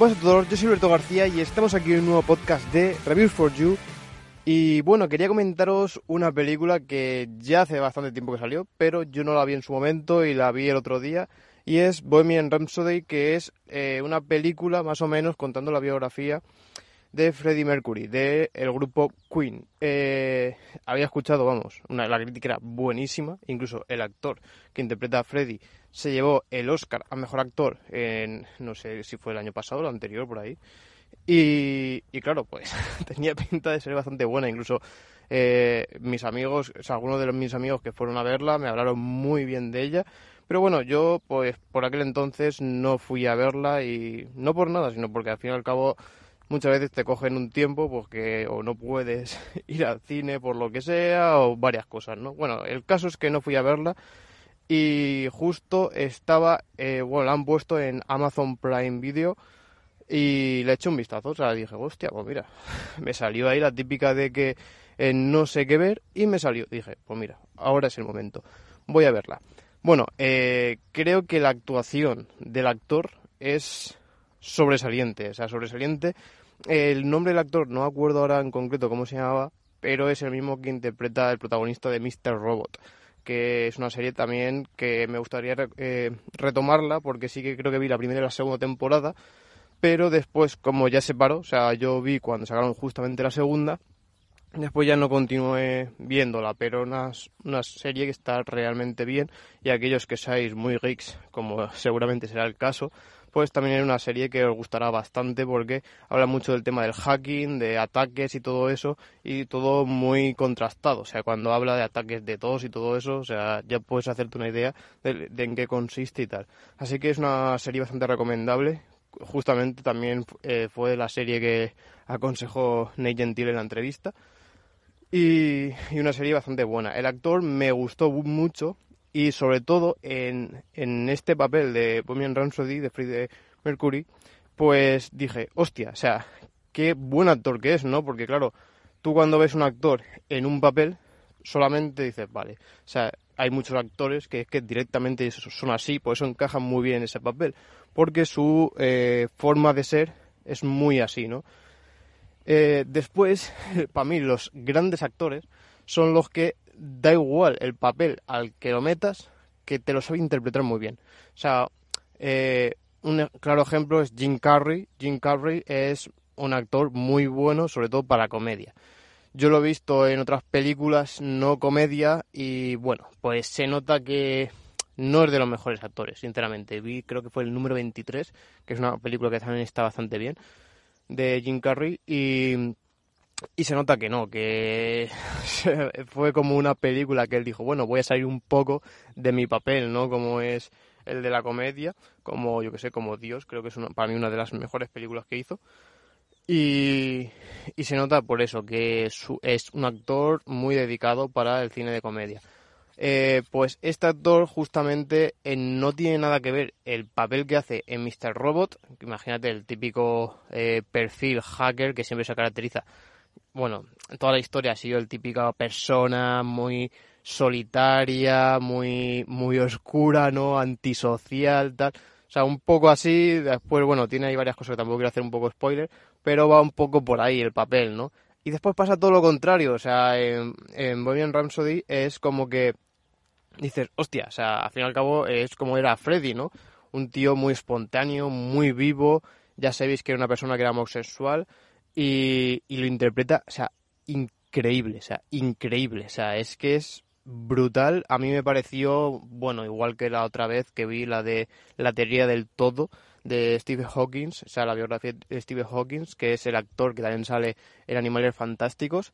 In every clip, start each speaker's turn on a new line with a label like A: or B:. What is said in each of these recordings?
A: Buenas a todos, yo soy Alberto García y estamos aquí en un nuevo podcast de Reviews for You. Y bueno, quería comentaros una película que ya hace bastante tiempo que salió, pero yo no la vi en su momento y la vi el otro día. Y es Bohemian Rhapsody, que es eh, una película más o menos contando la biografía de Freddie Mercury, del el grupo Queen. Eh, había escuchado, vamos, la crítica era buenísima, incluso el actor que interpreta a Freddie se llevó el Oscar a Mejor Actor en, no sé si fue el año pasado o el anterior, por ahí. Y, claro, pues tenía pinta de ser bastante buena, incluso eh, mis amigos, o sea, algunos de los, mis amigos que fueron a verla me hablaron muy bien de ella. Pero bueno, yo pues por aquel entonces no fui a verla y no por nada, sino porque al fin y al cabo muchas veces te cogen un tiempo porque o no puedes ir al cine por lo que sea o varias cosas, ¿no? Bueno, el caso es que no fui a verla y justo estaba, eh, bueno, la han puesto en Amazon Prime Video y le eché un vistazo, o sea, dije, hostia, pues mira, me salió ahí la típica de que eh, no sé qué ver y me salió, dije, pues mira, ahora es el momento, voy a verla. Bueno, eh, creo que la actuación del actor es sobresaliente, o sea, sobresaliente el nombre del actor, no acuerdo ahora en concreto cómo se llamaba, pero es el mismo que interpreta el protagonista de Mr. Robot, que es una serie también que me gustaría eh, retomarla, porque sí que creo que vi la primera y la segunda temporada, pero después, como ya se paró, o sea, yo vi cuando sacaron justamente la segunda, Después ya no continué viéndola, pero una, una serie que está realmente bien y aquellos que seáis muy geeks, como seguramente será el caso, pues también es una serie que os gustará bastante porque habla mucho del tema del hacking, de ataques y todo eso, y todo muy contrastado. O sea, cuando habla de ataques de todos y todo eso, o sea, ya puedes hacerte una idea de, en qué consiste y tal. Así que es una serie bastante recomendable. Justamente también eh, fue la serie que aconsejó Nate Gentil en la entrevista. Y, una serie bastante buena. El actor me gustó mucho y sobre todo en, en este papel de Bohemian Rhapsody de Freddie Mercury, pues dije, hostia, o sea, qué buen actor que es, ¿no? Porque claro, tú cuando ves un actor en un papel, solamente dices, vale, o sea, hay muchos actores que es que directamente son así, por eso encajan muy bien en ese papel, porque su eh, forma de ser es muy así, ¿no? Eh, después, para mí, los grandes actores son los que da igual el papel al que lo metas, que te lo sabe interpretar muy bien. O sea, eh, un claro ejemplo es Jim Carrey. Jim Carrey es un actor muy bueno, sobre todo para comedia. Yo lo he visto en otras películas no comedia y bueno, pues se nota que no es de los mejores actores, sinceramente. Vi, creo que fue el número 23, que es una película que también está bastante bien, de Jim Carrey y y se nota que no, que fue como una película que él dijo, bueno, voy a salir un poco de mi papel, ¿no? Como es el de la comedia, como yo que sé, como Dios, creo que es para mí una de las mejores películas que hizo. Y, y se nota por eso, que es, es un actor muy dedicado para el cine de comedia. Eh, pues este actor justamente eh, no tiene nada que ver el papel que hace en Mr. Robot, imagínate el típico eh, perfil hacker que siempre se caracteriza bueno, toda la historia ha sido el típica persona muy solitaria, muy, muy oscura, ¿no? Antisocial, tal. O sea, un poco así. Después, bueno, tiene ahí varias cosas que tampoco quiero hacer un poco spoiler, pero va un poco por ahí el papel, ¿no? Y después pasa todo lo contrario. O sea, en, en Bohemian es como que dices, hostia, o sea, al fin y al cabo es como era Freddy, ¿no? Un tío muy espontáneo, muy vivo. Ya sabéis que era una persona que era homosexual y, lo interpreta, o sea, increíble, o sea, increíble, o sea, es que es brutal. A mí me pareció, bueno, igual que la otra vez que vi la de la teoría del todo de Stephen Hawking, o sea, la biografía de Stephen Hawking, que es el actor que también sale en Animales Fantásticos.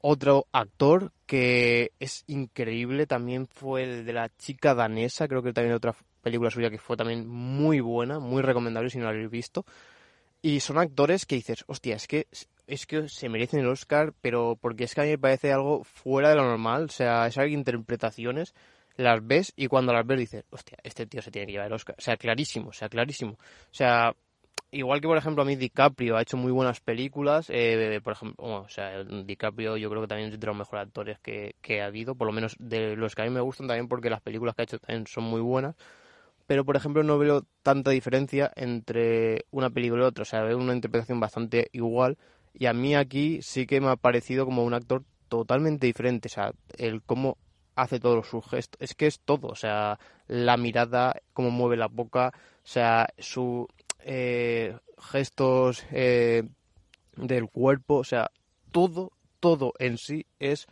A: Otro actor que es increíble también fue el de la chica danesa, creo que también otra película suya que fue también muy buena, muy recomendable si no la habéis visto. Y son actores que dices, hostia, es que, es que se merecen el Oscar, pero porque es que a mí me parece algo fuera de lo normal. O sea, esas interpretaciones las ves y cuando las ves dices, hostia, este tío se tiene que llevar el Oscar. O sea, clarísimo, o sea, clarísimo. O sea, igual que por ejemplo a mí DiCaprio ha hecho muy buenas películas, eh, por ejemplo, o sea, DiCaprio yo creo que también es de los mejores actores que, que ha habido, por lo menos de los que a mí me gustan también porque las películas que ha hecho también son muy buenas pero por ejemplo no veo tanta diferencia entre una película y otra, o sea, veo una interpretación bastante igual. Y a mí aquí sí que me ha parecido como un actor totalmente diferente, o sea, el cómo hace todos sus gestos, es que es todo, o sea, la mirada, cómo mueve la boca, o sea, sus eh, gestos eh, del cuerpo, o sea, todo, todo en sí es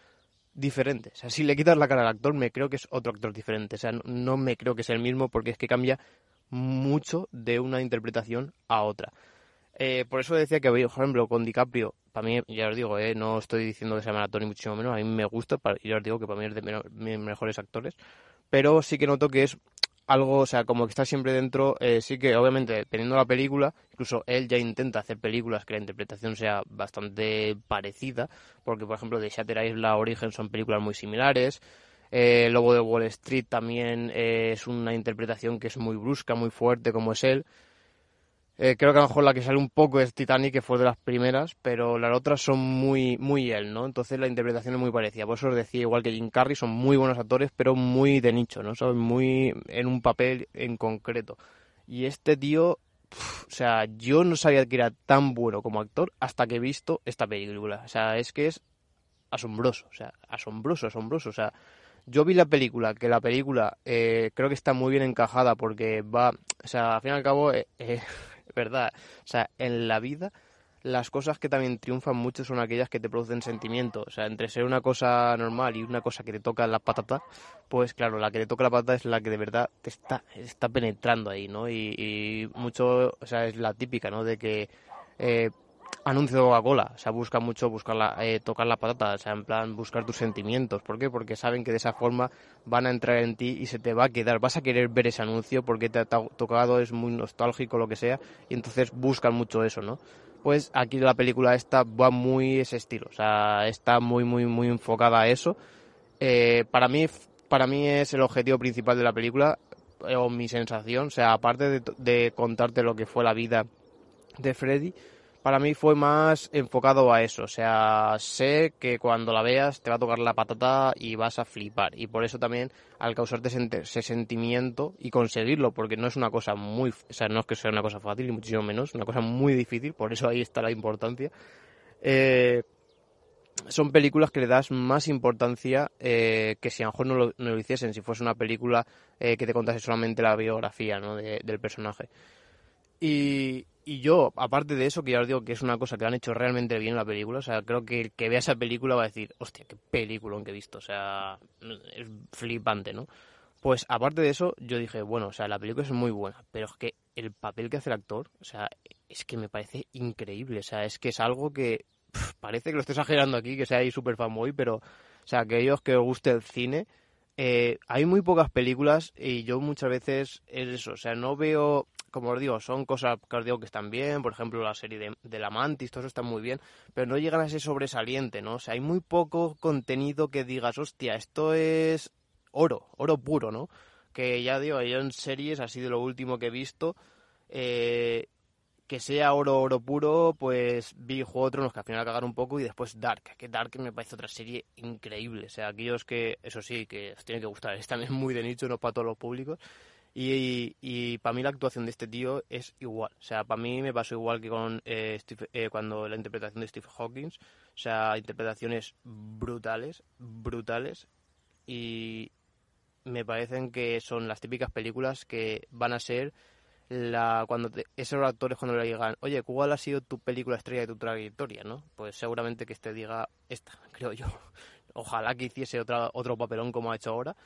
A: diferente. O sea, si le quitas la cara al actor, me creo que es otro actor diferente. O sea, no, me creo que sea el mismo porque es que cambia mucho de una interpretación a otra. Eh, por eso decía que, por ejemplo, con DiCaprio, para mí, ya os digo, eh, no estoy diciendo que sea maratón ni muchísimo menos, a mí me gusta, y ya os digo que para mí es de mis mejores actores, pero sí que noto que es algo, o sea, como que está siempre dentro, eh, sí que obviamente dependiendo de la película, incluso él ya intenta hacer películas que la interpretación sea bastante parecida, porque por ejemplo de Shatter Island Origen son películas muy similares, eh, Lobo de Wall Street también eh, es una interpretación que es muy brusca, muy fuerte como es él, eh, creo que a lo mejor la que sale un poco es Titanic, que fue de las primeras, pero las otras son muy, muy él, ¿no? Entonces la interpretación es muy parecida. Por eso os decía, igual que Jim Carrey, son muy buenos actores, pero muy de nicho, ¿no? Son muy en un papel en concreto. Y este tío, o sea, yo no sabía que era tan bueno como actor hasta que he visto esta película. O sea, es que es asombroso, o sea, asombroso, asombroso. O sea, yo vi la película, que la película eh, creo que está muy bien encajada porque va, o sea, al fin y al cabo, eh, verdad. O sea, en la vida las cosas que también triunfan mucho son aquellas que te producen sentimiento. O sea, entre ser una cosa normal y una cosa que te toca la patata, pues claro, la que te toca la patata es la que de verdad te está, está penetrando ahí, ¿no? Y, mucho, o sea, es la típica, ¿no? De que eh, anuncio de Coca-Cola, o sea, busca mucho buscar eh, tocar la patata, o sea, en plan buscar tus sentimientos. ¿Por qué? Porque saben que de esa forma van a entrar en ti y se te va a quedar, vas a querer ver ese anuncio porque te ha tocado, es muy nostálgico, lo que sea, y entonces buscan mucho eso, ¿no? Pues aquí la película esta va muy ese estilo, o sea, está muy, muy, muy enfocada a eso. Eh, para mí, para mí es el objetivo principal de la película, eh, o mi sensación, o sea, aparte de contarte lo que fue la vida de Freddy, para mí fue más enfocado a eso. O sea, sé que cuando la veas te va a tocar la patata y vas a flipar. Y por eso también, al causarte ese sentimiento y conseguirlo, porque no es una cosa muy. O sea, no es que sea una cosa fácil, ni muchísimo menos, una cosa muy difícil, por eso ahí está la importancia. Eh, son películas que le das más importancia eh, que si a lo mejor no lo, hiciesen, si fuese una película eh, que te contase solamente la biografía ¿no? del personaje. Y, y yo, aparte de eso, que ya os digo que es una cosa que han hecho realmente bien en la película, o sea, creo que el que vea esa película va a decir, hostia, qué película que he visto, o sea, es flipante, ¿no? Pues aparte de eso, yo dije, bueno, o sea, la película es muy buena, pero es que el papel que hace el actor, o sea, es que me parece increíble, o sea, es que es algo que parece que lo estoy exagerando aquí, que sea ahí súper fanboy, pero, o sea, aquellos que os guste el cine, eh, hay muy pocas películas y yo muchas veces es eso, o sea, no veo como os digo, son cosas que os digo que están bien, por ejemplo, la serie de, la Mantis, todo eso está muy bien, pero no llegan a ese sobresaliente, ¿no? O sea, hay muy poco contenido que digas, hostia, esto es oro, oro puro, ¿no? Que ya digo, yo en series, así de lo último que he visto, eh, que sea oro, oro puro, pues vi Juego de que al final cagaron un poco y después Dark, que Dark me parece otra serie increíble. O sea, aquellos que, eso sí, que os tiene que gustar, es también muy de nicho, no para todos los públicos. Y, para mí la actuación de este tío es igual. O sea, para mí me pasó igual que con eh, eh, cuando la interpretación de Steve Hawkins. O sea, interpretaciones brutales, brutales. Y me parecen que son las típicas películas que van a ser la cuando esos actores cuando le digan, oye, ¿cuál ha sido tu película estrella de tu trayectoria? ¿no? Pues seguramente que este diga esta, creo yo. Ojalá que hiciese otra, otro papelón como ha hecho ahora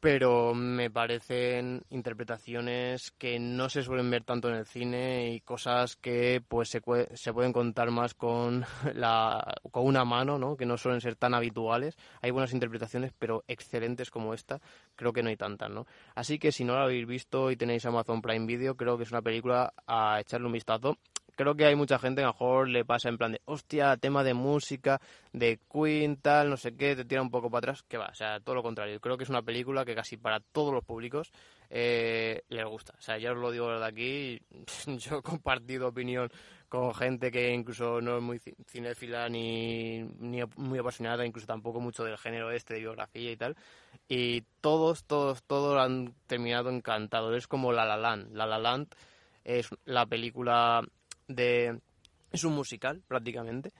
A: pero me parecen interpretaciones que no se suelen ver tanto en el cine y cosas que pues se, se pueden contar más con la con una mano, ¿no? Que no suelen ser tan habituales. Hay buenas interpretaciones, pero excelentes como esta, creo que no hay tantas, ¿no? Así que si no la habéis visto y tenéis Amazon Prime Video, creo que es una película a echarle un vistazo creo que hay mucha gente que a lo mejor le pasa en plan de, hostia, tema de música, de Queen, tal, no sé qué, te tira un poco para atrás, que va, o sea, todo lo contrario. Creo que es una película que casi para todos los públicos eh, les gusta. O sea, ya os lo digo de aquí, yo he compartido opinión con gente que incluso no es muy cinéfila ni, ni muy apasionada, incluso tampoco mucho del género este de biografía y tal. Y todos, todos, todos han terminado encantados. Es como La La Land. La La Land es la película es un musical prácticamente.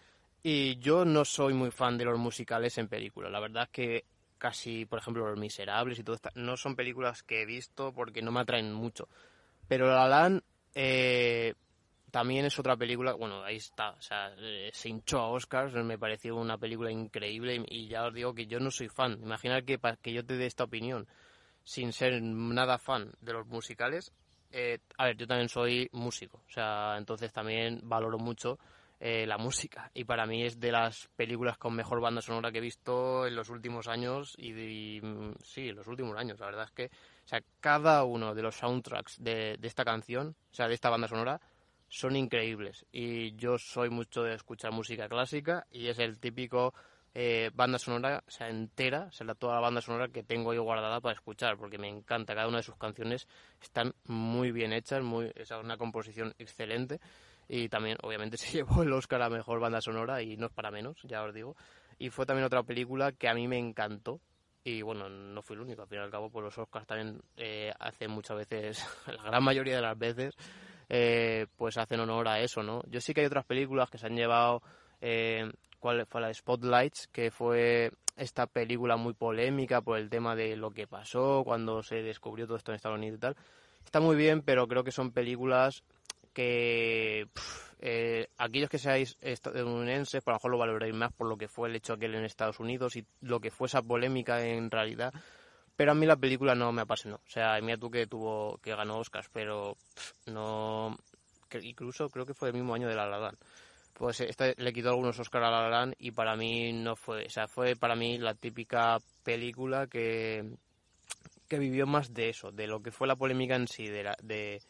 A: Y yo no soy muy fan de los musicales en películas. La verdad es que casi, por ejemplo, Los Miserables y todo esto, no son películas que he visto porque no me atraen mucho. Pero La La Land... Eh, también es otra película, bueno, ahí está, o eh, se hinchó a Oscars, me pareció una película increíble y ya os digo que yo no soy fan. Imaginar que para que yo te dé esta opinión sin ser nada fan de los musicales, eh, a ver, yo también soy músico, o sea, entonces también valoro mucho eh, la música y para mí es de las películas con mejor banda sonora que he visto en los últimos años y, mm, sí, en los últimos años, la verdad es que, o sea, cada uno de los soundtracks de, de esta canción, o sea, de esta banda sonora, son increíbles. Y yo soy mucho de escuchar música clásica y es el típico eh, banda sonora, o sea, entera, o sea, toda la banda sonora que tengo yo guardada para escuchar, porque me encanta. Cada una de sus canciones están muy bien hechas, muy, es una composición excelente. Y también, obviamente, se llevó el Oscar a Mejor Banda Sonora y no es para menos, ya os digo. Y fue también otra película que a mí me encantó. Y bueno, no fui el único, al fin y al cabo, pues los Oscars también eh, hacen muchas veces, la gran mayoría de las veces, eh, pues hacen honor a eso, ¿no? Yo sí que hay otras películas que se han llevado, eh, ¿cuál fue la Spotlights? Que fue esta película muy polémica por el tema de lo que pasó cuando se descubrió todo esto en Estados Unidos y tal. Está muy bien, pero creo que son películas que eh, aquellos que seáis estadounidenses, por lo mejor lo valoréis más por lo que fue el hecho aquel en Estados Unidos y lo que fue esa polémica en realidad pero a mí la película no me apasionó. O sea, mira tú que tuvo, que ganó Oscars, pero no, incluso creo que fue el mismo año de La La. Pues esta le quitó algunos Oscars a La La y para mí no fue, o sea, fue para mí la típica película que, que vivió más de eso, de lo que fue la polémica en sí, de, de,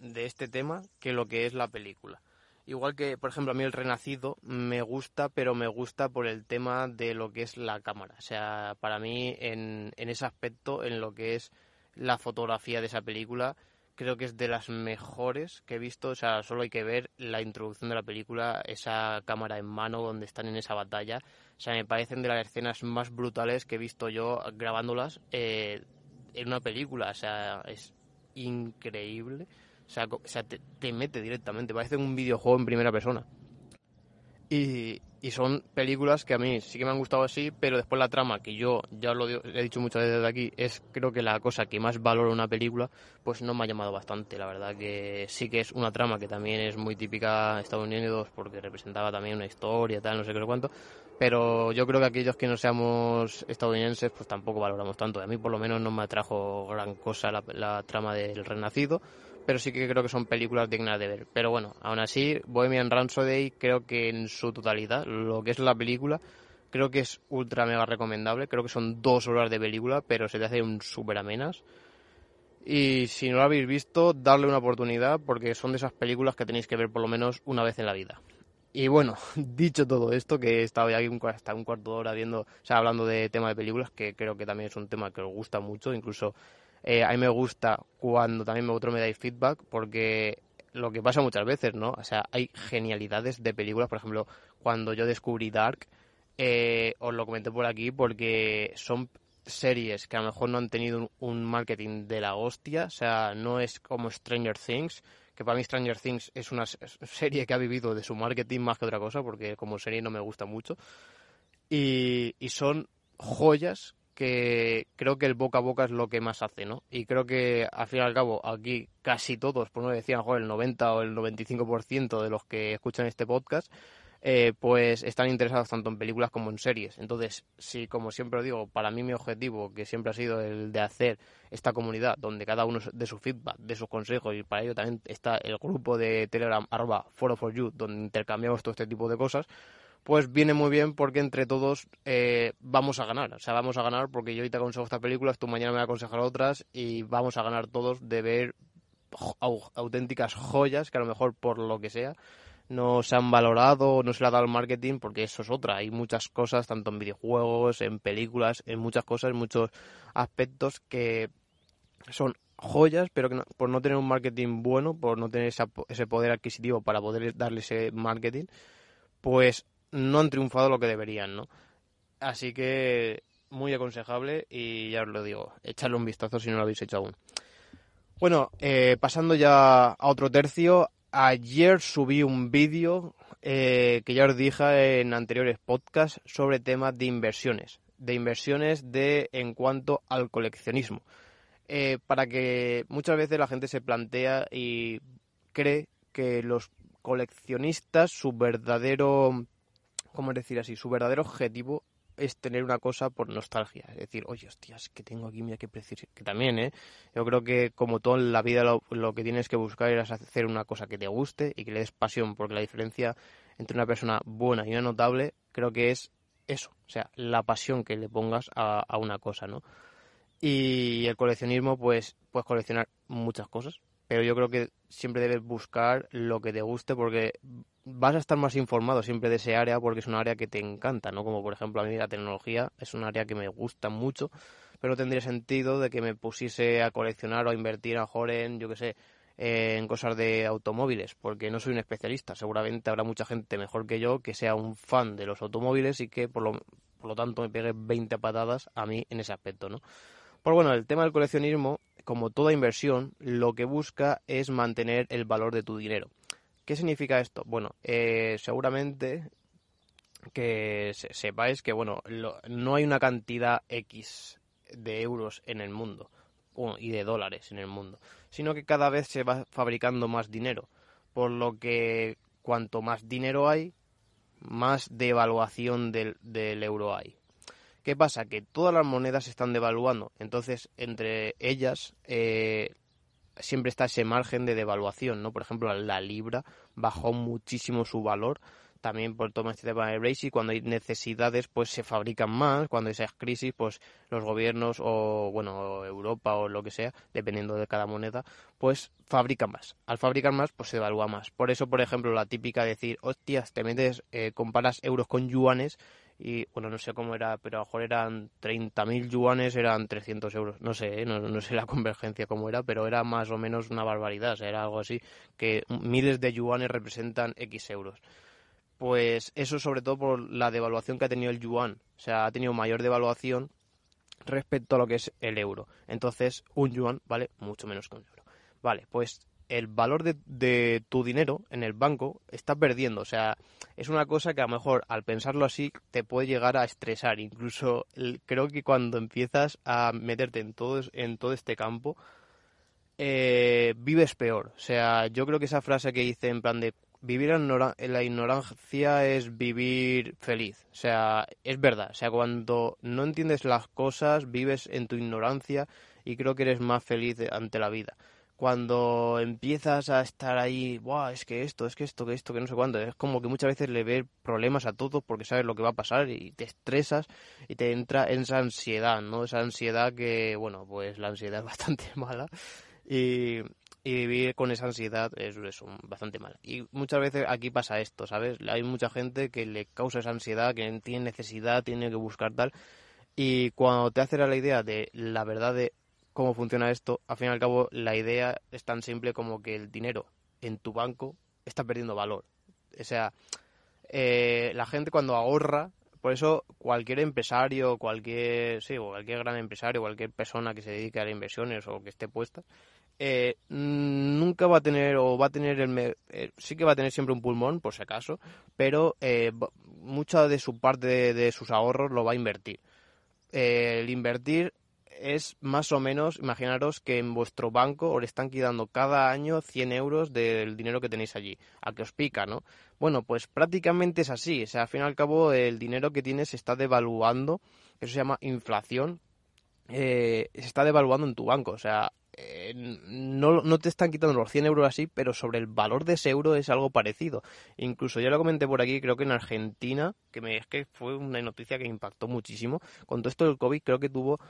A: de este tema, que lo que es la película. Igual que, por ejemplo, a mí el Renacido me gusta, pero me gusta por el tema de lo que es la cámara. O sea, para mí, en, en ese aspecto, en lo que es la fotografía de esa película, creo que es de las mejores que he visto. O sea, solo hay que ver la introducción de la película, esa cámara en mano donde están en esa batalla. O sea, me parecen de las escenas más brutales que he visto yo grabándolas eh, en una película. O sea, es increíble. O sea, te, mete directamente, parece un videojuego en primera persona. Y, son películas que a mí sí que me han gustado así, pero después la trama, que yo ya lo he dicho muchas veces de aquí, es creo que la cosa que más valoro una película, pues no me ha llamado bastante. La verdad que sí que es una trama que también es muy típica estadounidense porque representaba también una historia, tal, no sé qué cuánto. Pero yo creo que aquellos que no seamos estadounidenses, pues tampoco valoramos tanto. A mí por lo menos no me atrajo gran cosa la, la trama del Renacido pero sí que creo que son películas dignas de ver. Pero bueno, aún así, Bohemian Rhapsody creo que en su totalidad, lo que es la película, creo que es ultra mega recomendable. Creo que son dos horas de película, pero se te hace un súper amenas. Y si no lo habéis visto, darle una oportunidad porque son de esas películas que tenéis que ver por lo menos una vez en la vida. Y bueno, dicho todo esto, que he estado ya hasta un cuarto de hora viendo, o sea, hablando de tema de películas, que creo que también es un tema que os gusta mucho, incluso eh, a mí me gusta cuando también vosotros me dais feedback porque lo que pasa muchas veces, ¿no? O sea, hay genialidades de películas, por ejemplo, cuando yo descubrí Dark, eh, os lo comenté por aquí porque son series que a lo mejor no han tenido un, marketing de la hostia, o sea, no es como Stranger Things, que para mí Stranger Things es una serie que ha vivido de su marketing más que otra cosa, porque como serie no me gusta mucho, y, y son joyas que creo que el boca a boca es lo que más hace, ¿no? Y creo que al fin y al cabo aquí casi todos, por no decir mejor el 90 o el 95% de los que escuchan este podcast, eh, pues están interesados tanto en películas como en series. Entonces, si como siempre digo, para mí mi objetivo, que siempre ha sido el de hacer esta comunidad donde cada uno de su feedback, de sus consejos, y para ello también está el grupo de Telegram arroba foro for you, donde intercambiamos todo este tipo de cosas, pues viene muy bien porque entre todos eh, vamos a ganar. O sea, vamos a ganar porque yo hoy te aconsejo esta película, tú mañana me vas a aconsejar otras y vamos a ganar todos de ver auténticas joyas que a lo mejor por lo que sea no se han valorado, no se le ha dado el marketing, porque eso es otra. Hay muchas cosas, tanto en videojuegos, en películas, en muchas cosas, en muchos aspectos que son joyas, pero que por no tener un marketing bueno, por no tener ese poder adquisitivo para poder darle ese marketing, pues no han triunfado lo que deberían, ¿no? Así que muy aconsejable y ya os lo digo, echarle un vistazo si no lo habéis hecho aún. Bueno, eh, pasando ya a otro tercio, ayer subí un vídeo eh, que ya os dije en anteriores podcasts sobre temas de inversiones, de inversiones de en cuanto al coleccionismo. Eh, para que muchas veces la gente se plantea y cree que los coleccionistas, su verdadero, ¿cómo decir así? Su verdadero objetivo es tener una cosa por nostalgia. Es decir, oye, hostias, que tengo aquí, mira qué precio. Que también, ¿eh? Yo creo que como todo en la vida lo, lo, que tienes que buscar es hacer una cosa que te guste y que le des pasión, porque la diferencia entre una persona buena y una notable creo que es eso, o sea, la pasión que le pongas a, a una cosa, ¿no? Y el coleccionismo, pues puedes coleccionar muchas cosas, pero yo creo que siempre debes buscar lo que te guste porque vas a estar más informado siempre de ese área porque es un área que te encanta, ¿no? Como por ejemplo a mí la tecnología es un área que me gusta mucho, pero tendría sentido de que me pusiese a coleccionar o a invertir a mejor en, yo qué sé, en cosas de automóviles, porque no soy un especialista. Seguramente habrá mucha gente mejor que yo que sea un fan de los automóviles y que por lo, por lo tanto me pegue 20 patadas a mí en ese aspecto, ¿no? Pues bueno, el tema del coleccionismo, como toda inversión, lo que busca es mantener el valor de tu dinero. ¿Qué significa esto? Bueno, eh, seguramente que sepáis que bueno, no hay una cantidad X de euros en el mundo y de dólares en el mundo, sino que cada vez se va fabricando más dinero, por lo que cuanto más dinero hay, más devaluación del euro hay. ¿Qué pasa? Que todas las monedas se están devaluando. Entonces, entre ellas, eh, siempre está ese margen de devaluación, ¿no? Por ejemplo, la libra bajó muchísimo su valor también por todo este tema de Brexit, cuando hay necesidades, pues se fabrican más, cuando hay esas crisis, pues los gobiernos o, bueno, Europa o lo que sea, dependiendo de cada moneda, pues fabrican más. Al fabricar más, pues se devalúa más. Por eso, por ejemplo, la típica de decir, hostias, te metes, eh, comparas euros con yuanes y bueno, no sé cómo era, pero a lo mejor eran 30.000 yuanes, eran 300 euros. No sé, ¿eh? no, no, sé la convergencia cómo era, pero era más o menos una barbaridad. O sea, era algo así que miles de yuanes representan X euros. Pues eso sobre todo por la devaluación que ha tenido el yuan. O sea, ha tenido mayor devaluación respecto a lo que es el euro. Entonces, un yuan vale mucho menos que un euro. Vale, pues el valor de, tu dinero en el banco está perdiendo. O sea, es una cosa que a lo mejor al pensarlo así te puede llegar a estresar. Incluso creo que cuando empiezas a meterte en todo, en todo este campo, eh, vives peor. O sea, yo creo que esa frase que dice en plan de vivir en, la ignorancia es vivir feliz. O sea, es verdad. O sea, cuando no entiendes las cosas, vives en tu ignorancia y creo que eres más feliz ante la vida cuando empiezas a estar ahí, Buah, es que esto, es que esto, que esto, que no sé cuándo, es como que muchas veces le ves problemas a todos porque sabes lo que va a pasar y te estresas y te entra esa ansiedad, ¿no? Esa ansiedad que, bueno, pues la ansiedad es bastante mala y, vivir con esa ansiedad es, bastante mala. Y muchas veces aquí pasa esto, ¿sabes? Hay mucha gente que le causa esa ansiedad, que tiene necesidad, tiene que buscar tal. Y cuando te haces la idea de la verdad de cómo funciona esto, al fin y al cabo la idea es tan simple como que el dinero en tu banco está perdiendo valor. O sea, eh, la gente cuando ahorra, por eso cualquier empresario, cualquier, sí, cualquier gran empresario, cualquier persona que se dedique a las inversiones o que esté puesta, eh, nunca va a tener o va a tener el eh, sí que va a tener siempre un pulmón por si acaso pero mucha de su parte de, de, sus ahorros lo va a invertir el invertir es más o menos, imaginaros que en vuestro banco os están quitando cada año 100 euros del dinero que tenéis allí, a que os pica, ¿no? Bueno, pues prácticamente es así, o sea, al fin y al cabo el dinero que tienes se está devaluando, eso se llama inflación, eh, se está devaluando en tu banco, o sea, eh, no, no, te están quitando los 100 euros así, pero sobre el valor de ese euro es algo parecido. Incluso ya lo comenté por aquí, creo que en Argentina, que me, es que fue una noticia que impactó muchísimo, con todo esto del COVID creo que tuvo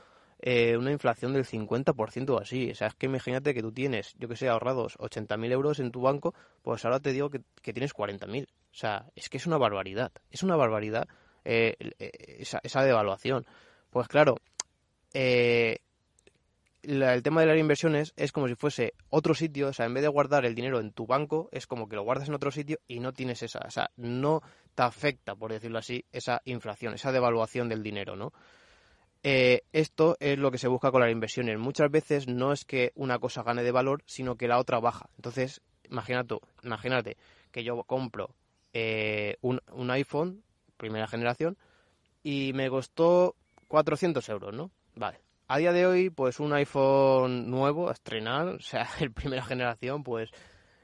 A: eh, una inflación del 50% o así. O sea, es que imagínate que tú tienes, yo que sé, ahorrados 80.000 euros en tu banco, pues ahora te digo que, tienes 40.000. O sea, es que es una barbaridad. Es una barbaridad eh, esa, esa, devaluación. Pues claro, eh, el tema de las inversiones es como si fuese otro sitio, o sea, en vez de guardar el dinero en tu banco, es como que lo guardas en otro sitio y no tienes esa, o sea, no te afecta, por decirlo así, esa inflación, esa devaluación del dinero, ¿no? Eh, esto es lo que se busca con las inversiones. Muchas veces no es que una cosa gane de valor, sino que la otra baja. Entonces, imagínate, imagínate que yo compro eh, un, un iPhone, primera generación, y me costó 400 euros, ¿no? Vale. A día de hoy, pues un iPhone nuevo a estrenar, o sea, el primera generación, pues,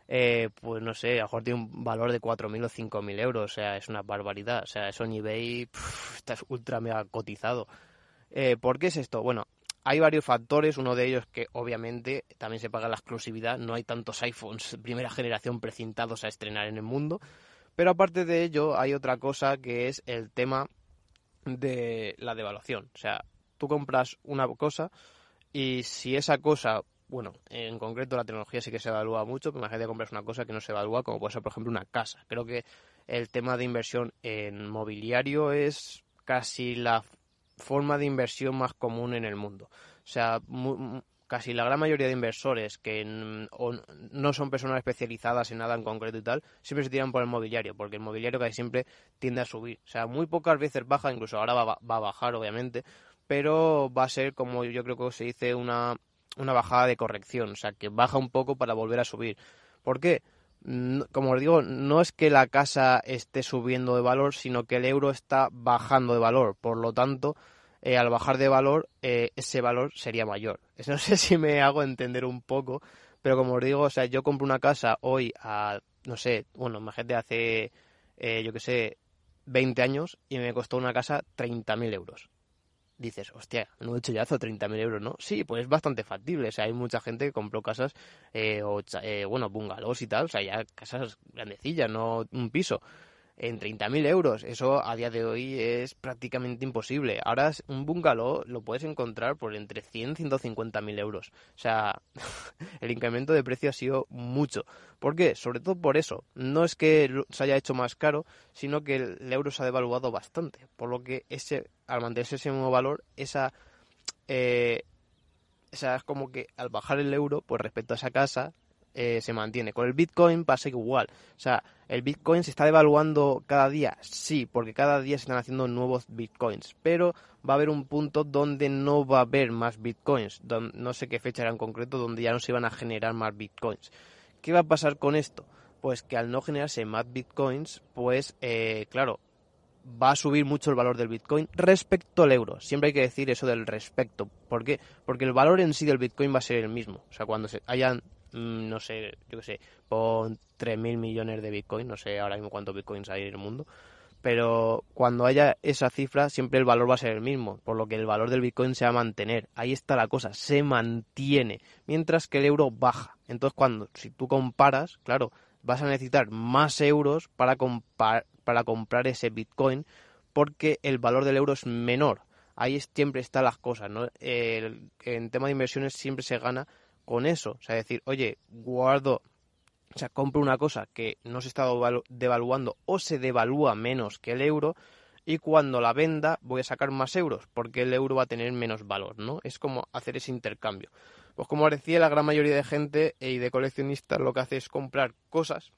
A: eh, pues no sé, a lo mejor tiene un valor de 4.000 o 5.000 euros, o sea, es una barbaridad. O sea, eso en eBay está ultra mega cotizado. Eh, ¿Por qué es esto? Bueno, hay varios factores, uno de ellos que obviamente también se paga la exclusividad, no hay tantos iPhones primera generación precintados a estrenar en el mundo, pero aparte de ello hay otra cosa que es el tema de la devaluación, o sea, tú compras una cosa y si esa cosa, bueno, en concreto la tecnología sí que se evalúa mucho, pero imagínate compras una cosa que no se evalúa, como puede ser, por ejemplo, una casa. Creo que el tema de inversión en mobiliario es casi la forma de inversión más común en el mundo. O sea, casi la gran mayoría de inversores que no son personas especializadas en nada en concreto y tal, siempre se tiran por el mobiliario, porque el mobiliario casi siempre tiende a subir. O sea, muy pocas veces baja, incluso ahora va, va a bajar, obviamente, pero va a ser como yo creo que se dice una, una bajada de corrección, o sea, que baja un poco para volver a subir. ¿Por qué? Como os digo, no es que la casa esté subiendo de valor, sino que el euro está bajando de valor. Por lo tanto, eh, al bajar de valor, eh, ese valor sería mayor. No sé si me hago entender un poco, pero como os digo, o sea, yo compro una casa hoy a, no sé, bueno, imagínate hace, eh, yo que sé, 20 años y me costó una casa 30.000 euros dices, hostia, hecho ya 30.000 euros, ¿no? Sí, pues es bastante factible. O sea, hay mucha gente que compró casas, eh, o, eh, bueno, bungalows y tal, o sea, ya casas grandecillas, no un piso en 30.000 euros. Eso a día de hoy es prácticamente imposible. Ahora un bungalow lo puedes encontrar por entre 100 y 150.000 euros. O sea, el incremento de precio ha sido mucho. ¿Por qué? Sobre todo por eso. No es que se haya hecho más caro, sino que el euro se ha devaluado bastante. Por lo que ese, al mantenerse ese mismo valor, esa... Eh, es como que al bajar el euro, pues respecto a esa casa, eh, se mantiene. Con el Bitcoin pasa igual. O sea, ¿el Bitcoin se está devaluando cada día? Sí, porque cada día se están haciendo nuevos Bitcoins. Pero va a haber un punto donde no va a haber más Bitcoins. no sé qué fecha era en concreto, donde ya no se van a generar más Bitcoins. ¿Qué va a pasar con esto? Pues que al no generarse más Bitcoins, pues eh, claro, va a subir mucho el valor del Bitcoin respecto al euro. Siempre hay que decir eso del respecto. ¿Por qué? Porque el valor en sí del Bitcoin va a ser el mismo. O sea, cuando se hayan no sé, yo qué sé, pon 3.000 millones de Bitcoin, no sé ahora mismo cuántos Bitcoins hay en el mundo, pero cuando haya esa cifra siempre el valor va a ser el mismo, por lo que el valor del Bitcoin se va a mantener. Ahí está la cosa, se mantiene, mientras que el euro baja. Entonces cuando, si tú comparas, claro, vas a necesitar más euros para, para comprar ese Bitcoin porque el valor del euro es menor. Ahí siempre están las cosas, ¿no? en tema de inversiones siempre se gana con eso. O sea, decir, oye, guardo, o sea, compro una cosa que no se está devaluando o se devalúa menos que el euro y cuando la venda voy a sacar más euros porque el euro va a tener menos valor, ¿no? Es como hacer ese intercambio. Pues como decía, la gran mayoría de gente y de coleccionistas lo que hace es comprar cosas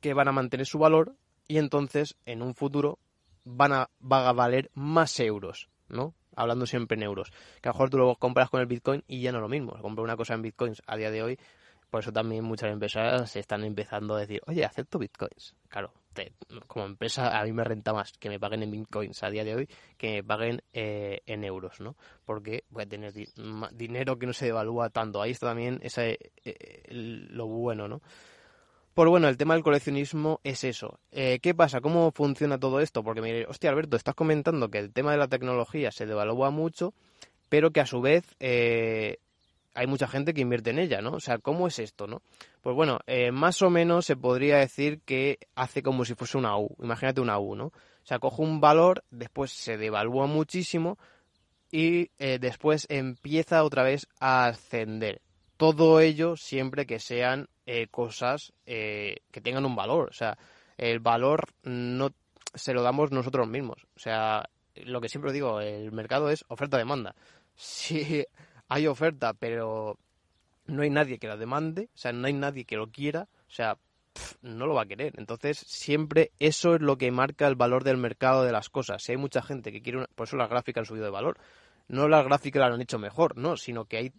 A: que van a mantener su valor y entonces en un futuro van a, van a valer más euros, ¿no? Hablando siempre en euros. Que a lo mejor tú lo compras con el Bitcoin y ya no es lo mismo. Comprar una cosa en Bitcoins a día de hoy, por eso también muchas empresas están empezando a decir, oye, acepto Bitcoins. Claro, como empresa a mí me renta más que me paguen en Bitcoins a día de hoy que me paguen eh, en euros, ¿no? Porque voy a tener dinero que no se devalúa tanto. Ahí está también ese, eh, lo bueno, ¿no? Pues bueno, el tema del coleccionismo es eso. Eh, ¿Qué pasa? ¿Cómo funciona todo esto? Porque me diré, hostia, Alberto, estás comentando que el tema de la tecnología se devalúa mucho, pero que a su vez eh, hay mucha gente que invierte en ella, ¿no? O sea, ¿cómo es esto, no? Pues bueno, eh, más o menos se podría decir que hace como si fuese una U. Imagínate una U, ¿no? O sea, coge un valor, después se devalúa muchísimo y después empieza otra vez a ascender. Todo ello siempre que sean eh, cosas eh, que tengan un valor. O sea, el valor no se lo damos nosotros mismos. O sea, lo que siempre digo, el mercado es oferta-demanda. Si hay oferta, pero no hay nadie que la demande, o sea, no hay nadie que lo quiera, o sea, no lo va a querer. Entonces, siempre eso es lo que marca el valor del mercado de las cosas. Si hay mucha gente que quiere una... Por eso las gráficas han subido de valor. No las gráficas las han hecho mejor, no, sino que hay,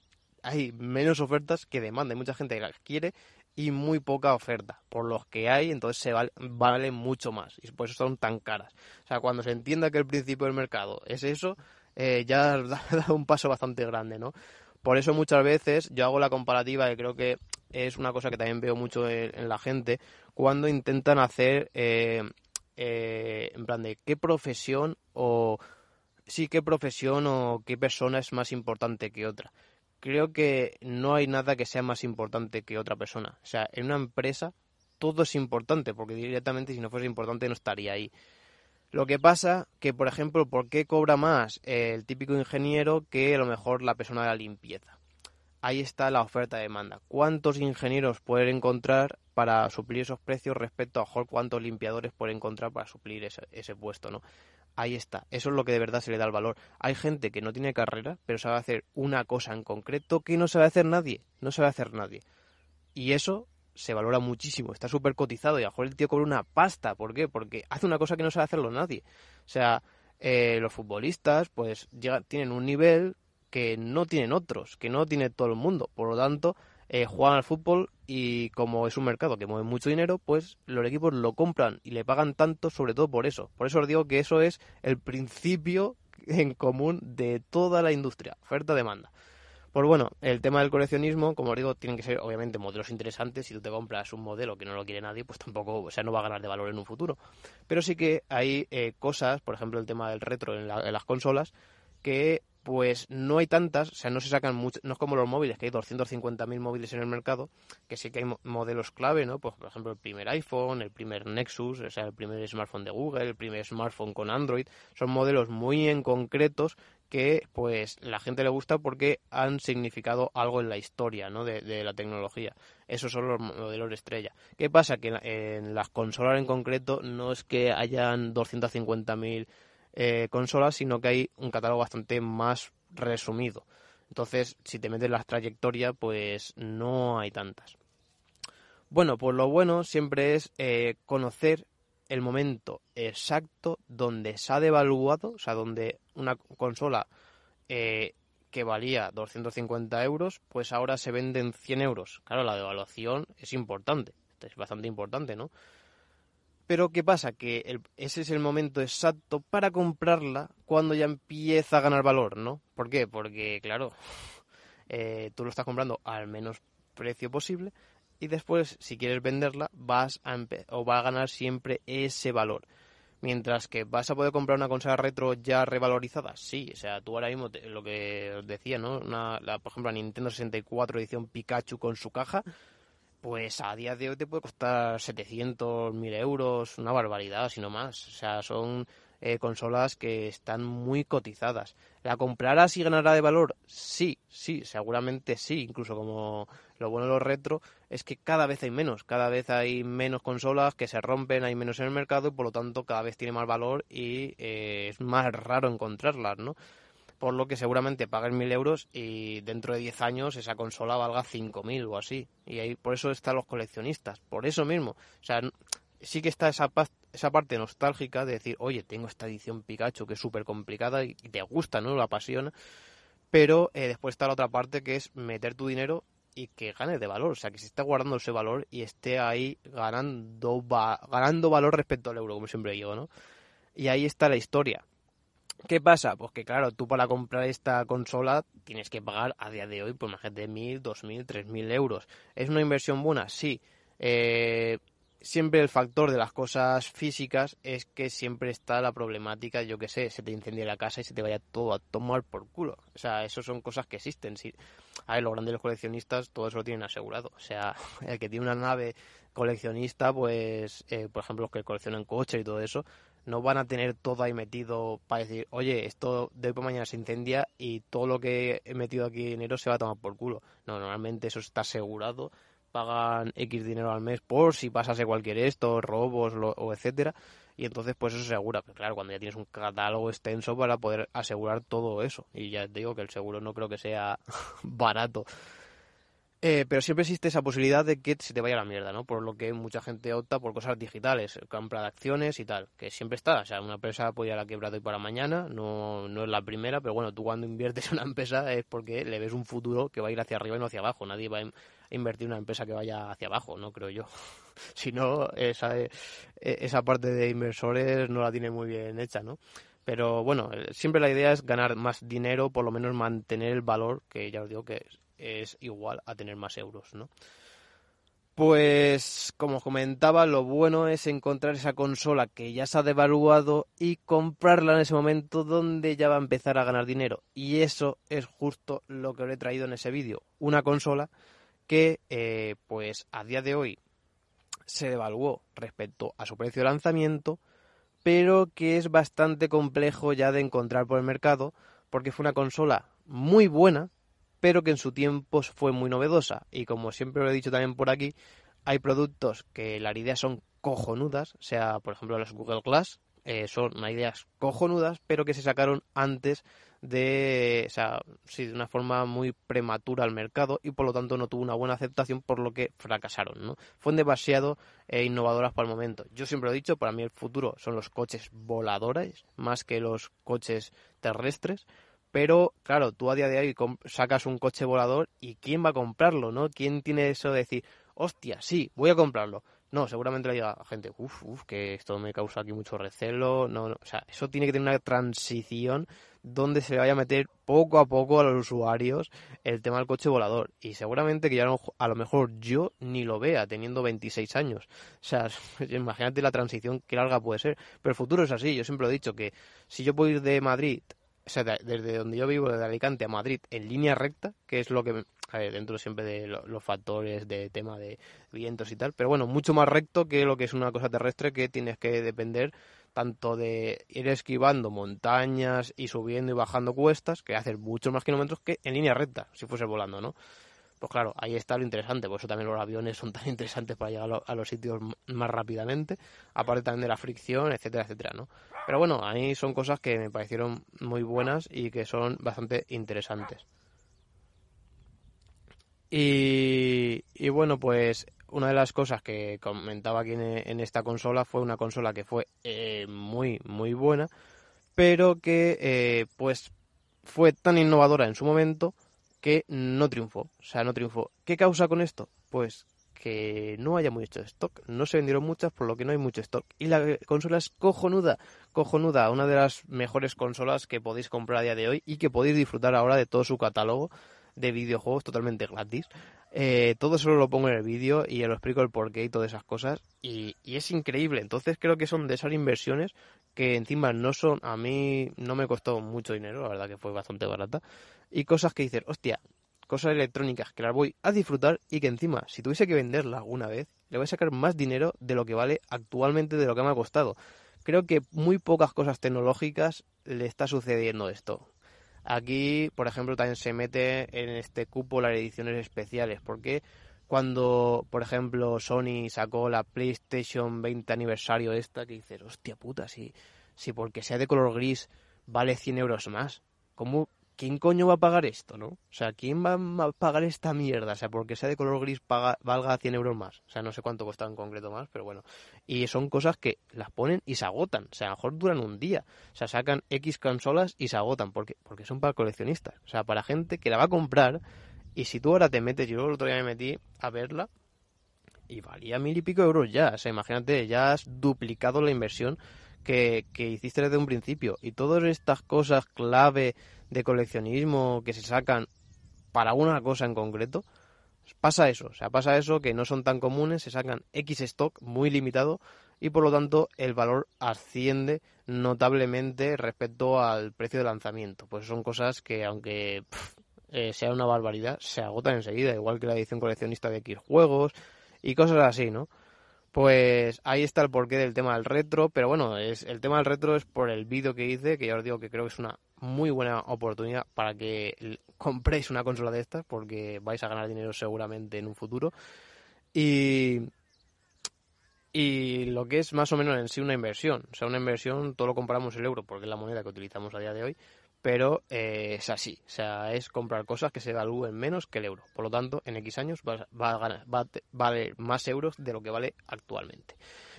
A: hay menos ofertas que demanda. Hay mucha gente que las quiere y muy poca oferta. Por los que hay, entonces se vale, valen mucho más. Y por eso son tan caras. O sea, cuando se entienda que el principio del mercado es eso, eh, ya da un paso bastante grande, ¿no? Por eso muchas veces yo hago la comparativa y creo que es una cosa que también veo mucho en, la gente cuando intentan hacer eh, eh, en plan de qué profesión o sí qué profesión o qué persona es más importante que otra. Creo que no hay nada que sea más importante que otra persona. O sea, en una empresa todo es importante porque directamente si no fuese importante no estaría ahí. Lo que pasa que, por ejemplo, ¿por qué cobra más el típico ingeniero que a lo mejor la persona de la limpieza? Ahí está la oferta-demanda. ¿Cuántos ingenieros pueden encontrar para suplir esos precios respecto a cuántos limpiadores pueden encontrar para suplir ese, puesto, ¿no? Ahí está. Eso es lo que de verdad se le da el valor. Hay gente que no tiene carrera, pero sabe hacer una cosa en concreto que no sabe hacer nadie. No sabe hacer nadie. Y eso se valora muchísimo, está súper cotizado y a lo mejor el tío cobra una pasta. ¿Por qué? Porque hace una cosa que no sabe hacerlo nadie. O sea, eh, los futbolistas pues tienen un nivel que no tienen otros, que no tiene todo el mundo. Por lo tanto, eh, juegan al fútbol y como es un mercado que mueve mucho dinero, pues los equipos lo compran y le pagan tanto sobre todo por eso. Por eso os digo que eso es el principio en común de toda la industria, oferta-demanda. Pues bueno, el tema del coleccionismo, como os digo, tienen que ser obviamente modelos interesantes. Si tú te compras un modelo que no lo quiere nadie, pues tampoco, o sea, no va a ganar de valor en un futuro. Pero sí que hay eh, cosas, por ejemplo, el tema del retro en, las consolas, que pues no hay tantas, o sea, no se sacan mucho, no es como los móviles, que hay 250.000 móviles en el mercado, que sí que hay modelos clave, ¿no? Pues, por ejemplo, el primer iPhone, el primer Nexus, o sea, el primer smartphone de Google, el primer smartphone con Android, son modelos muy en concretos que pues la gente le gusta porque han significado algo en la historia ¿no? de, la tecnología. Esos son los modelos de estrella. ¿Qué pasa? Que en, las consolas en concreto no es que hayan 250.000 eh, consolas, sino que hay un catálogo bastante más resumido. Entonces, si te metes las trayectorias, pues no hay tantas. Bueno, pues lo bueno siempre es eh, conocer el momento exacto donde se ha devaluado, o sea, donde una consola eh, que valía 250 euros, pues ahora se vende en 100 euros. Claro, la devaluación es importante, es bastante importante, ¿no? Pero ¿qué pasa? Que ese es el momento exacto para comprarla cuando ya empieza a ganar valor, ¿no? ¿Por qué? Porque, claro, eh, tú lo estás comprando al menos precio posible y después, si quieres venderla, vas a o va a ganar siempre ese valor. Mientras que vas a poder comprar una consola retro ya revalorizada, sí, o sea, tú ahora mismo lo que os decía, ¿no? Una, por ejemplo, la Nintendo 64 edición Pikachu con su caja, pues a día de hoy te puede costar 700, 1000 euros, una barbaridad, si no más. O sea, son eh, consolas que están muy cotizadas. ¿La comprarás y ganará de valor? Sí, sí, seguramente sí. Incluso como lo bueno de los retro es que cada vez hay menos, cada vez hay menos consolas que se rompen, hay menos en el mercado y por lo tanto cada vez tiene más valor y eh, es más raro encontrarlas, ¿no? Por lo que seguramente pagues mil euros y dentro de 10 años esa consola valga 5.000 o así. Y ahí por eso están los coleccionistas, por eso mismo. O sea, sí que está esa, esa parte nostálgica de decir, oye, tengo esta edición Pikachu que es súper complicada y, te gusta, ¿no? La apasiona. Pero eh, después está la otra parte que es meter tu dinero y que gane de valor. O sea, que se esté guardando ese valor y esté ahí ganando, ganando valor respecto al euro, como siempre digo, ¿no? Y ahí está la historia. ¿Qué pasa? Pues que claro, tú para comprar esta consola tienes que pagar a día de hoy, pues dos mil, tres mil euros. ¿Es una inversión buena? Sí. Eh, siempre el factor de las cosas físicas es que siempre está la problemática, yo que sé, se te incendia la casa y se te vaya todo a tomar por culo. O sea, eso son cosas que existen. Sí. A ver, los grandes coleccionistas todo eso lo tienen asegurado. O sea, el que tiene una nave coleccionista, pues, eh, por ejemplo, los que coleccionan coches y todo eso, no van a tener todo ahí metido para decir, oye, esto de hoy por mañana se incendia y todo lo que he metido aquí dinero se va a tomar por culo. No, normalmente eso está asegurado pagan X dinero al mes por si pasase cualquier esto, robos o etcétera. y entonces pues eso se asegura. Pero claro, cuando ya tienes un catálogo extenso para poder asegurar todo eso. Y ya te digo que el seguro no creo que sea barato. Eh, pero siempre existe esa posibilidad de que se te vaya la mierda, ¿no? Por lo que mucha gente opta por cosas digitales, compra de acciones y tal, que siempre está. O sea, una empresa puede ir a la quiebra de hoy para mañana, no, no es la primera, pero bueno, tú cuando inviertes en una empresa es porque le ves un futuro que va a ir hacia arriba y no hacia abajo. Nadie va a invertir en una empresa que vaya hacia abajo, no creo yo. si no, esa, e, esa parte de inversores no la tiene muy bien hecha, ¿no? Pero bueno, eh, siempre la idea es ganar más dinero, por lo menos mantener el valor, que ya os digo que es igual a tener más euros, ¿no? Pues, como os comentaba, lo bueno es encontrar esa consola que ya se ha devaluado y comprarla en ese momento donde ya va a empezar a ganar dinero. Y eso es justo lo que os he traído en ese vídeo. Una consola que, eh, pues, a día de hoy se devaluó respecto a su precio de lanzamiento, pero que es bastante complejo ya de encontrar por el mercado, porque fue una consola muy buena, pero que en su tiempo fue muy novedosa. Y como siempre lo he dicho también por aquí, hay productos que las ideas son cojonudas, o sea, por ejemplo, los Google Glass, eh, son ideas cojonudas, pero que se sacaron antes de, o sea, sí, de una forma muy prematura al mercado y por lo tanto no tuvo una buena aceptación, por lo que fracasaron, ¿no? Fueron demasiado eh, innovadoras para el momento. Yo siempre lo he dicho, para mí el futuro son los coches voladores más que los coches terrestres, pero, claro, tú a día de hoy sacas un coche volador y ¿quién va a comprarlo, no? ¿Quién tiene eso de decir, hostia, sí, voy a comprarlo? No, seguramente le diga a gente, uff, uff, que esto me causa aquí mucho recelo. No, no, o sea, eso tiene que tener una transición donde se vaya a meter poco a poco a los usuarios el tema del coche volador. Y seguramente que ya a lo mejor yo ni lo vea teniendo 26 años. O sea, imagínate la transición que larga puede ser. Pero el futuro es así. Yo siempre he dicho que si yo puedo ir de Madrid o sea, desde donde yo vivo, desde Alicante a Madrid, en línea recta, que es lo que, dentro siempre de los factores de tema de vientos y tal, pero bueno, mucho más recto que lo que es una cosa terrestre que tienes que depender tanto de ir esquivando montañas y subiendo y bajando cuestas, que hacer muchos más kilómetros que en línea recta, si fuese volando, ¿no? Pues claro, ahí está lo interesante, por eso también los aviones son tan interesantes para llegar a los sitios más rápidamente, aparte también de la fricción, etcétera, etcétera, ¿no? Pero bueno, ahí son cosas que me parecieron muy buenas y que son bastante interesantes. Y, bueno, pues una de las cosas que comentaba aquí en, esta consola fue una consola que fue eh, muy, muy buena, pero que eh, pues fue tan innovadora en su momento que no triunfó. O sea, no triunfó. ¿Qué causa con esto? Pues que no haya mucho stock. No se vendieron muchas, por lo que no hay mucho stock. Y la consola es cojonuda, cojonuda. Una de las mejores consolas que podéis comprar a día de hoy y que podéis disfrutar ahora de todo su catálogo de videojuegos totalmente gratis. Eh, todo eso lo pongo en el vídeo y lo explico el porqué y todas esas cosas. Y, y, es increíble. Entonces creo que son de esas inversiones que encima no son, a mí no me costó mucho dinero, la verdad que fue bastante barata. Y cosas que dices, hostia, cosas electrónicas que las voy a disfrutar y que encima, si tuviese que venderla alguna vez, le voy a sacar más dinero de lo que vale actualmente de lo que me ha costado. Creo que muy pocas cosas tecnológicas le está sucediendo esto. Aquí, por ejemplo, también se mete en este cupo las ediciones especiales, porque cuando, por ejemplo, Sony sacó la PlayStation 20 aniversario esta, que dices, hostia puta, si, si porque sea de color gris vale 100 euros más, ¿cómo, ¿quién coño va a pagar esto, no? O sea, ¿quién va a pagar esta mierda? O sea, porque sea de color gris valga 100 euros más. O sea, no sé cuánto cuesta en concreto más, pero bueno. Y son cosas que las ponen y se agotan. O sea, a lo mejor duran un día. O sea, sacan X consolas y se agotan. porque Porque son para coleccionistas. O sea, para gente que la va a comprar. Y si tú ahora te metes, yo el otro día me metí a verla y valía mil y pico euros ya. O sea, imagínate, ya has duplicado la inversión que, que hiciste desde un principio. Y todas estas cosas clave de coleccionismo que se sacan para una cosa en concreto, pasa eso, o sea, pasa eso que no son tan comunes, se sacan X stock muy limitado y por lo tanto el valor asciende notablemente respecto al precio de lanzamiento. Pues son cosas que aunque eh, sea una barbaridad, se agotan enseguida, igual que la edición coleccionista de X juegos y cosas así, ¿no? Pues ahí está el porqué del tema del retro, pero bueno, es el tema del retro es por el vídeo que hice, que ya os digo que creo que es una muy buena oportunidad para que compréis una consola de estas, porque vais a ganar dinero seguramente en un futuro. Y, y lo que es más o menos en sí una inversión. O sea, una inversión todo lo compramos el euro porque es la moneda que utilizamos a día de hoy, pero eh, es así. O sea, es comprar cosas que se evalúen menos que el euro. Por lo tanto, en X años va, a, ganar, va más euros de lo que vale actualmente.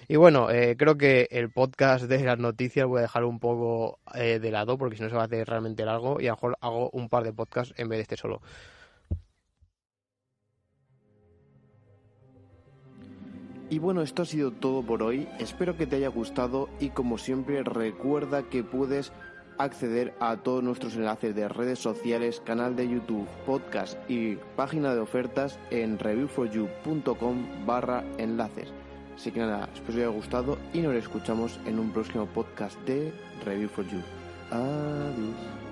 A: Y bueno, eh, creo que el podcast de las noticias voy a dejar un poco eh, de lado porque si no se va a hacer realmente largo y a lo mejor hago un par de podcasts en vez de este solo. Y bueno, esto ha sido todo por hoy. Espero que te haya gustado y como siempre recuerda que puedes acceder a todos nuestros enlaces de redes sociales, canal de YouTube, podcast y página de ofertas en reviewforyou.com barra enlaces. Así que nada, espero que os haya gustado y nos escuchamos en un próximo podcast de Review for You. Adiós.